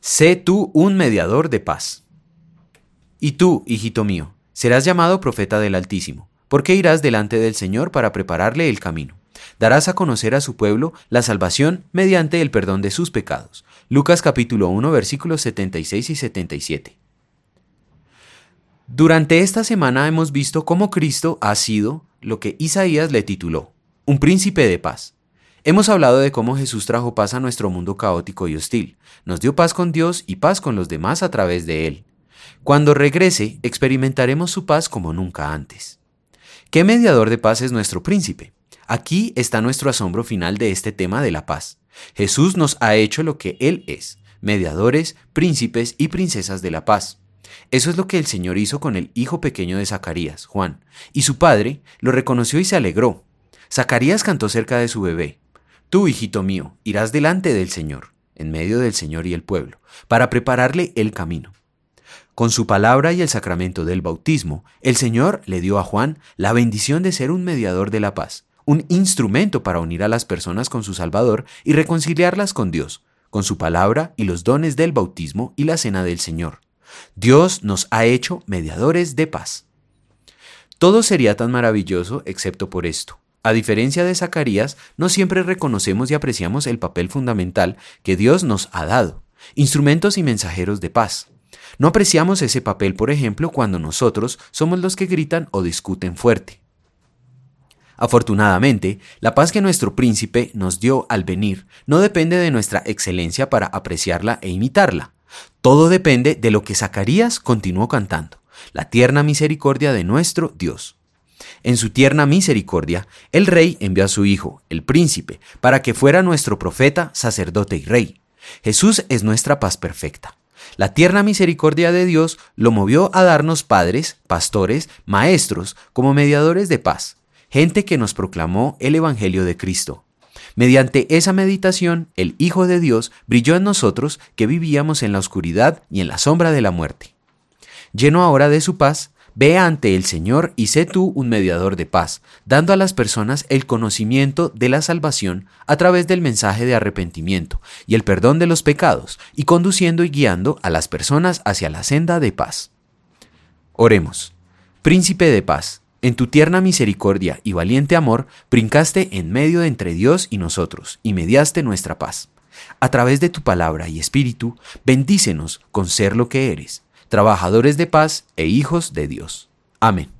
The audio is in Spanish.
Sé tú un mediador de paz. Y tú, hijito mío, serás llamado profeta del Altísimo, porque irás delante del Señor para prepararle el camino. Darás a conocer a su pueblo la salvación mediante el perdón de sus pecados. Lucas capítulo 1 versículos 76 y 77. Durante esta semana hemos visto cómo Cristo ha sido lo que Isaías le tituló, un príncipe de paz. Hemos hablado de cómo Jesús trajo paz a nuestro mundo caótico y hostil, nos dio paz con Dios y paz con los demás a través de Él. Cuando regrese, experimentaremos su paz como nunca antes. ¿Qué mediador de paz es nuestro príncipe? Aquí está nuestro asombro final de este tema de la paz. Jesús nos ha hecho lo que Él es, mediadores, príncipes y princesas de la paz. Eso es lo que el Señor hizo con el hijo pequeño de Zacarías, Juan, y su padre lo reconoció y se alegró. Zacarías cantó cerca de su bebé. Tú, hijito mío, irás delante del Señor, en medio del Señor y el pueblo, para prepararle el camino. Con su palabra y el sacramento del bautismo, el Señor le dio a Juan la bendición de ser un mediador de la paz, un instrumento para unir a las personas con su Salvador y reconciliarlas con Dios, con su palabra y los dones del bautismo y la cena del Señor. Dios nos ha hecho mediadores de paz. Todo sería tan maravilloso excepto por esto. A diferencia de Zacarías, no siempre reconocemos y apreciamos el papel fundamental que Dios nos ha dado, instrumentos y mensajeros de paz. No apreciamos ese papel, por ejemplo, cuando nosotros somos los que gritan o discuten fuerte. Afortunadamente, la paz que nuestro príncipe nos dio al venir no depende de nuestra excelencia para apreciarla e imitarla. Todo depende de lo que Zacarías continuó cantando, la tierna misericordia de nuestro Dios. En su tierna misericordia, el rey envió a su hijo, el príncipe, para que fuera nuestro profeta, sacerdote y rey. Jesús es nuestra paz perfecta. La tierna misericordia de Dios lo movió a darnos padres, pastores, maestros, como mediadores de paz, gente que nos proclamó el Evangelio de Cristo. Mediante esa meditación, el Hijo de Dios brilló en nosotros que vivíamos en la oscuridad y en la sombra de la muerte. Lleno ahora de su paz, ve ante el Señor y sé tú un mediador de paz, dando a las personas el conocimiento de la salvación a través del mensaje de arrepentimiento y el perdón de los pecados, y conduciendo y guiando a las personas hacia la senda de paz. Oremos. Príncipe de paz, en tu tierna misericordia y valiente amor, brincaste en medio de entre Dios y nosotros, y mediaste nuestra paz. A través de tu palabra y espíritu, bendícenos con ser lo que eres, trabajadores de paz e hijos de Dios. Amén.